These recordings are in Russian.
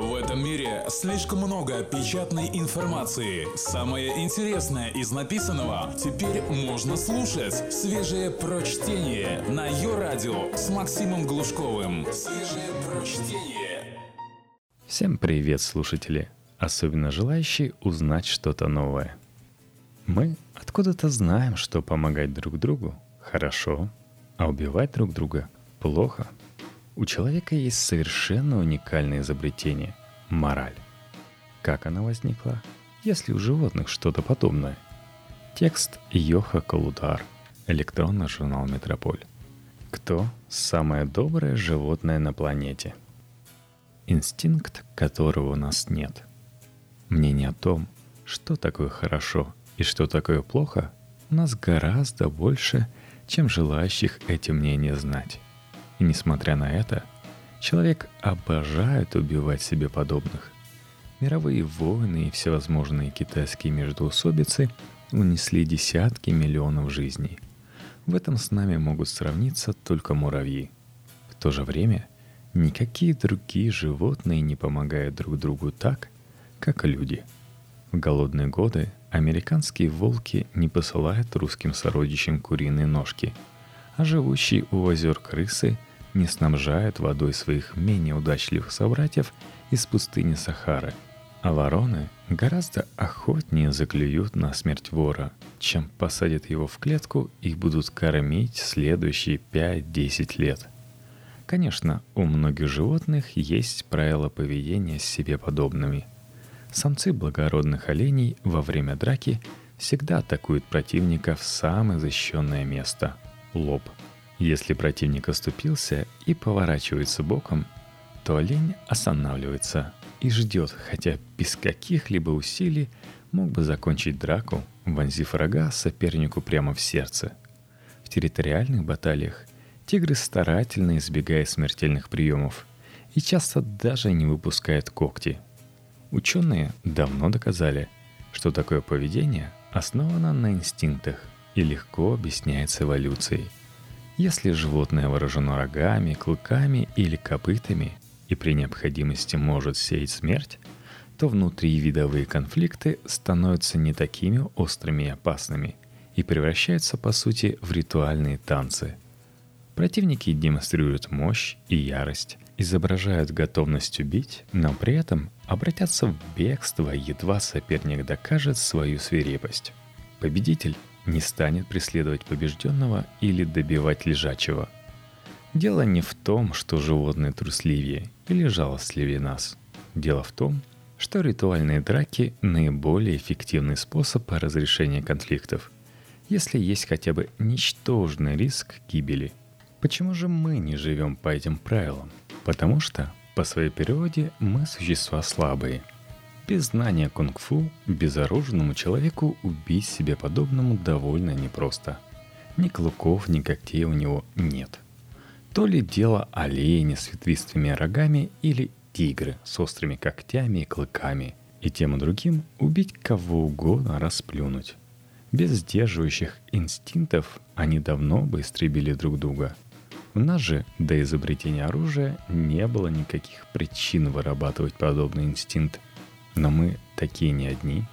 В этом мире слишком много печатной информации. Самое интересное из написанного теперь можно слушать. Свежее прочтение на ее радио с Максимом Глушковым. Свежее прочтение. Всем привет, слушатели! Особенно желающие узнать что-то новое. Мы откуда-то знаем, что помогать друг другу хорошо, а убивать друг друга плохо – у человека есть совершенно уникальное изобретение – мораль. Как она возникла? Если у животных что-то подобное? Текст Йоха Колудар, электронный журнал «Метрополь». Кто самое доброе животное на планете? Инстинкт, которого у нас нет. Мнение о том, что такое хорошо и что такое плохо, у нас гораздо больше, чем желающих эти мнения знать. И несмотря на это, человек обожает убивать себе подобных. Мировые войны и всевозможные китайские междоусобицы унесли десятки миллионов жизней. В этом с нами могут сравниться только муравьи. В то же время никакие другие животные не помогают друг другу так, как люди. В голодные годы американские волки не посылают русским сородичам куриные ножки, а живущие у озер крысы – не снабжают водой своих менее удачливых собратьев из пустыни Сахары. А вороны гораздо охотнее заклюют на смерть вора, чем посадят его в клетку и будут кормить следующие 5-10 лет. Конечно, у многих животных есть правила поведения с себе подобными. Самцы благородных оленей во время драки всегда атакуют противника в самое защищенное место – лоб – если противник оступился и поворачивается боком, то олень останавливается и ждет, хотя без каких-либо усилий мог бы закончить драку, вонзив рога сопернику прямо в сердце. В территориальных баталиях тигры старательно избегают смертельных приемов и часто даже не выпускают когти. Ученые давно доказали, что такое поведение основано на инстинктах и легко объясняется эволюцией – если животное вооружено рогами, клыками или копытами и при необходимости может сеять смерть, то внутривидовые конфликты становятся не такими острыми и опасными и превращаются по сути в ритуальные танцы. Противники демонстрируют мощь и ярость, изображают готовность убить, но при этом обратятся в бегство, едва соперник докажет свою свирепость. Победитель не станет преследовать побежденного или добивать лежачего. Дело не в том, что животные трусливее или жалостливее нас. Дело в том, что ритуальные драки – наиболее эффективный способ разрешения конфликтов, если есть хотя бы ничтожный риск гибели. Почему же мы не живем по этим правилам? Потому что по своей природе мы существа слабые – без знания кунг-фу безоружному человеку убить себе подобному довольно непросто. Ни клыков, ни когтей у него нет. То ли дело олени с ветвистыми рогами или тигры с острыми когтями и клыками. И тем и другим убить кого угодно расплюнуть. Без сдерживающих инстинктов они давно бы истребили друг друга. У нас же до изобретения оружия не было никаких причин вырабатывать подобный инстинкт – но мы такие не одни.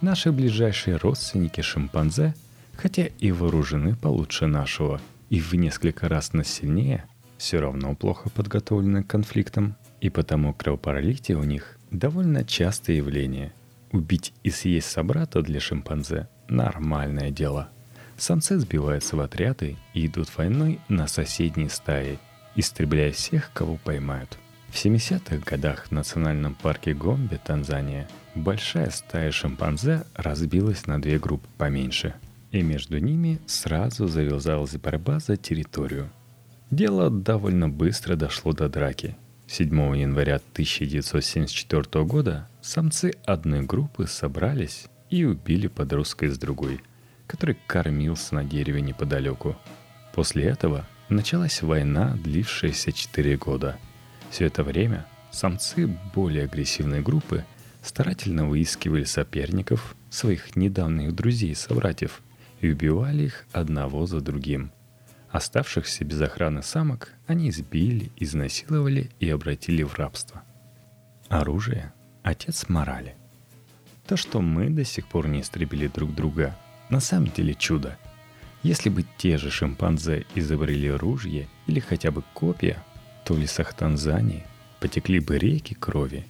Наши ближайшие родственники шимпанзе, хотя и вооружены получше нашего, и в несколько раз нас сильнее, все равно плохо подготовлены к конфликтам, и потому кровопролитие у них довольно частое явление. Убить и съесть собрата для шимпанзе – нормальное дело. Самцы сбиваются в отряды и идут войной на соседние стаи, истребляя всех, кого поймают – в 70-х годах в национальном парке Гомбе, Танзания, большая стая шимпанзе разбилась на две группы поменьше, и между ними сразу завязалась борьба за территорию. Дело довольно быстро дошло до драки. 7 января 1974 года самцы одной группы собрались и убили подростка из другой, который кормился на дереве неподалеку. После этого началась война, длившаяся 4 года – все это время самцы более агрессивной группы старательно выискивали соперников, своих недавних друзей и собратьев, и убивали их одного за другим. Оставшихся без охраны самок они избили, изнасиловали и обратили в рабство. Оружие – отец морали. То, что мы до сих пор не истребили друг друга, на самом деле чудо. Если бы те же шимпанзе изобрели ружье или хотя бы копья, то в лесах Танзании потекли бы реки крови.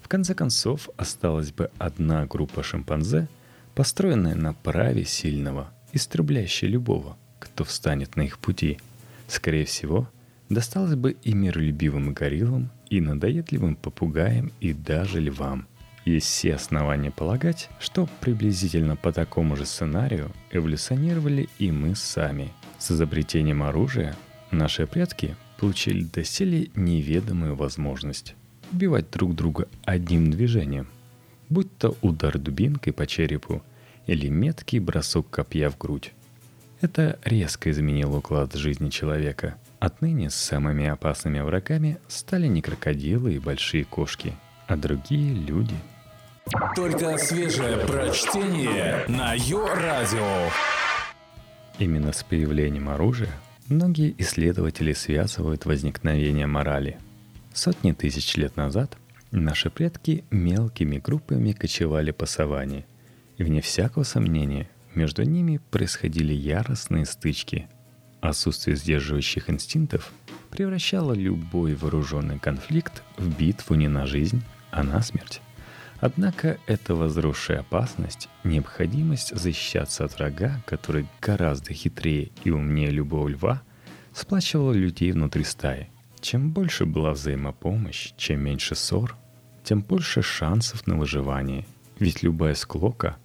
В конце концов, осталась бы одна группа шимпанзе, построенная на праве сильного, истребляющая любого, кто встанет на их пути. Скорее всего, досталось бы и миролюбивым гориллам, и надоедливым попугаям, и даже львам. Есть все основания полагать, что приблизительно по такому же сценарию эволюционировали и мы сами. С изобретением оружия наши предки получили доселе неведомую возможность убивать друг друга одним движением, будь то удар дубинкой по черепу или меткий бросок копья в грудь. Это резко изменило уклад жизни человека – Отныне самыми опасными врагами стали не крокодилы и большие кошки, а другие люди. Только свежее прочтение на Йо-Радио. Именно с появлением оружия многие исследователи связывают возникновение морали. Сотни тысяч лет назад наши предки мелкими группами кочевали по саванне, и вне всякого сомнения между ними происходили яростные стычки – Отсутствие сдерживающих инстинктов превращало любой вооруженный конфликт в битву не на жизнь, а на смерть. Однако эта возросшая опасность, необходимость защищаться от врага, который гораздо хитрее и умнее любого льва, сплачивала людей внутри стаи. Чем больше была взаимопомощь, чем меньше ссор, тем больше шансов на выживание. Ведь любая склока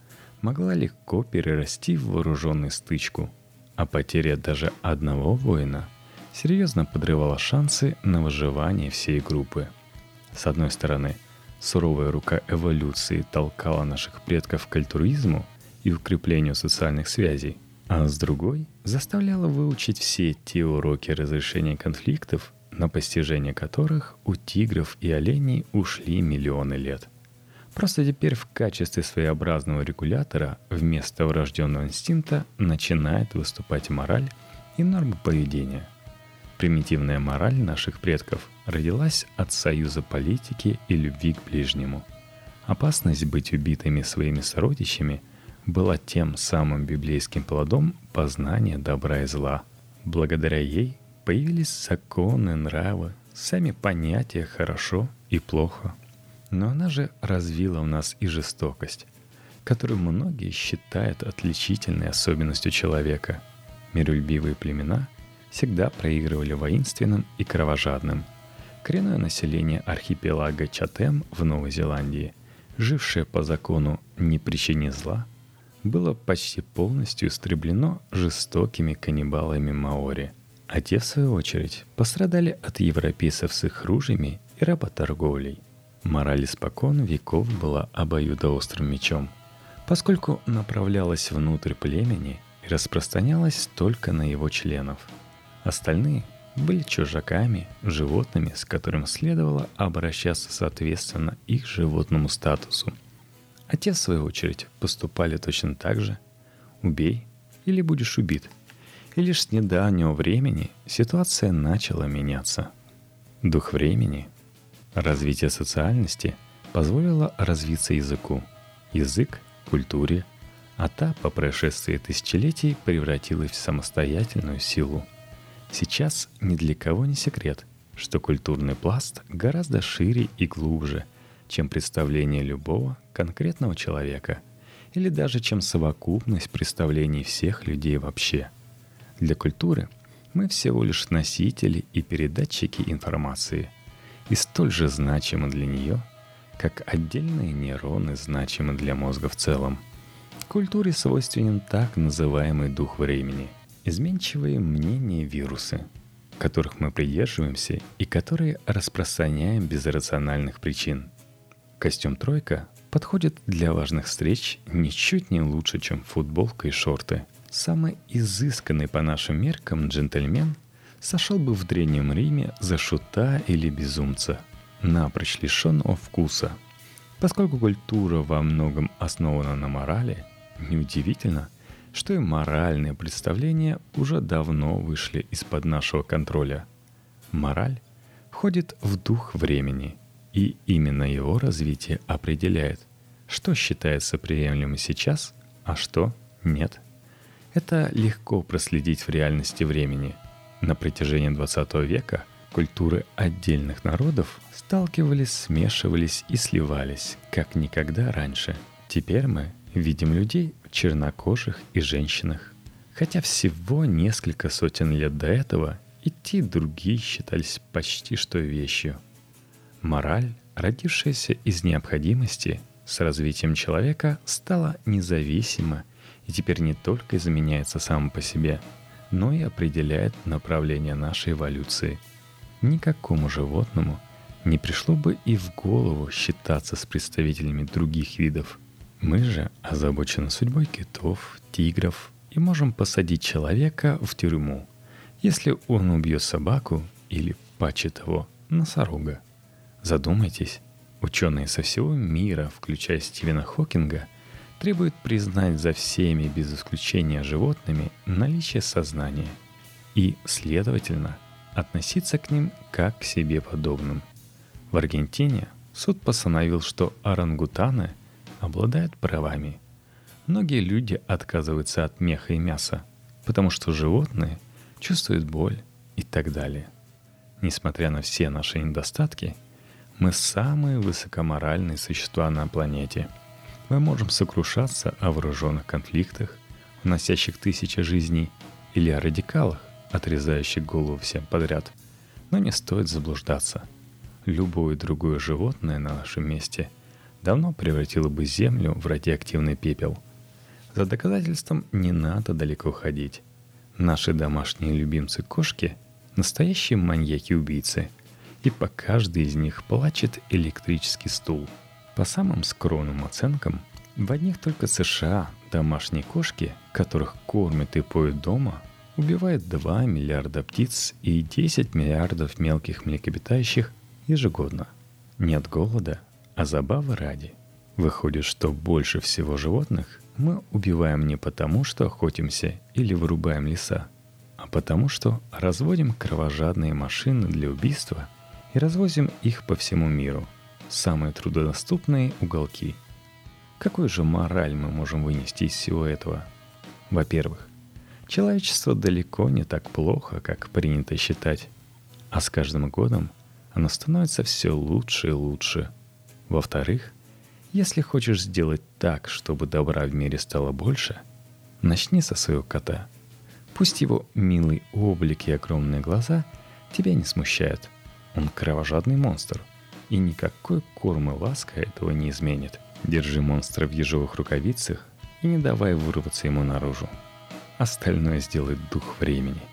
могла легко перерасти в вооруженную стычку – а потеря даже одного воина серьезно подрывала шансы на выживание всей группы. С одной стороны, суровая рука эволюции толкала наших предков к альтруизму и укреплению социальных связей, а с другой заставляла выучить все те уроки разрешения конфликтов, на постижение которых у тигров и оленей ушли миллионы лет. Просто теперь в качестве своеобразного регулятора вместо врожденного инстинкта начинает выступать мораль и нормы поведения. Примитивная мораль наших предков родилась от союза политики и любви к ближнему. Опасность быть убитыми своими сородичами была тем самым библейским плодом познания добра и зла. Благодаря ей появились законы, нравы, сами понятия «хорошо» и «плохо», но она же развила в нас и жестокость, которую многие считают отличительной особенностью человека. Миролюбивые племена всегда проигрывали воинственным и кровожадным. Коренное население архипелага Чатем в Новой Зеландии, жившее по закону «не причини зла», было почти полностью истреблено жестокими каннибалами Маори, а те, в свою очередь, пострадали от европейцев с их ружьями и работорговлей – Мораль испокон веков была обоюдоострым мечом, поскольку направлялась внутрь племени и распространялась только на его членов. Остальные были чужаками, животными, с которым следовало обращаться соответственно их животному статусу. А те, в свою очередь, поступали точно так же. Убей или будешь убит. И лишь с недавнего времени ситуация начала меняться. Дух времени Развитие социальности позволило развиться языку. Язык – культуре, а та по прошествии тысячелетий превратилась в самостоятельную силу. Сейчас ни для кого не секрет, что культурный пласт гораздо шире и глубже, чем представление любого конкретного человека, или даже чем совокупность представлений всех людей вообще. Для культуры мы всего лишь носители и передатчики информации – и столь же значимы для нее, как отдельные нейроны значимы для мозга в целом. Культуре свойственен так называемый дух времени, изменчивые мнения вирусы, которых мы придерживаемся и которые распространяем без рациональных причин. Костюм «тройка» подходит для важных встреч ничуть не лучше, чем футболка и шорты. Самый изысканный по нашим меркам джентльмен сошел бы в Древнем Риме за шута или безумца, напрочь лишенного вкуса. Поскольку культура во многом основана на морали, неудивительно, что и моральные представления уже давно вышли из-под нашего контроля. Мораль входит в дух времени И именно его развитие определяет, что считается приемлемым сейчас, а что нет. Это легко проследить в реальности времени. На протяжении 20 века культуры отдельных народов сталкивались, смешивались и сливались, как никогда раньше. Теперь мы видим людей чернокожих и женщинах. Хотя всего несколько сотен лет до этого и другие считались почти что вещью. Мораль, родившаяся из необходимости, с развитием человека стала независима и теперь не только изменяется сам по себе, но и определяет направление нашей эволюции. Никакому животному – не пришло бы и в голову считаться с представителями других видов. Мы же озабочены судьбой китов, тигров и можем посадить человека в тюрьму, если он убьет собаку или, паче того, носорога. Задумайтесь, ученые со всего мира, включая Стивена Хокинга, требуют признать за всеми без исключения животными наличие сознания и, следовательно, относиться к ним как к себе подобным – в Аргентине суд постановил, что орангутаны обладают правами. Многие люди отказываются от меха и мяса, потому что животные чувствуют боль и так далее. Несмотря на все наши недостатки, мы самые высокоморальные существа на планете. Мы можем сокрушаться о вооруженных конфликтах, уносящих тысячи жизней, или о радикалах, отрезающих голову всем подряд. Но не стоит заблуждаться – любое другое животное на нашем месте давно превратило бы Землю в радиоактивный пепел. За доказательством не надо далеко ходить. Наши домашние любимцы кошки – настоящие маньяки-убийцы, и по каждой из них плачет электрический стул. По самым скромным оценкам, в одних только США домашние кошки, которых кормят и поют дома, убивают 2 миллиарда птиц и 10 миллиардов мелких млекопитающих ежегодно. Нет голода, а забавы ради. Выходит, что больше всего животных мы убиваем не потому, что охотимся или вырубаем леса, а потому, что разводим кровожадные машины для убийства и развозим их по всему миру, самые трудодоступные уголки. Какой же мораль мы можем вынести из всего этого? Во-первых, человечество далеко не так плохо, как принято считать, а с каждым годом – оно становится все лучше и лучше. Во-вторых, если хочешь сделать так, чтобы добра в мире стало больше, начни со своего кота. Пусть его милый облик и огромные глаза тебя не смущают. Он кровожадный монстр, и никакой корм и ласка этого не изменит. Держи монстра в ежовых рукавицах и не давай вырваться ему наружу. Остальное сделает дух времени –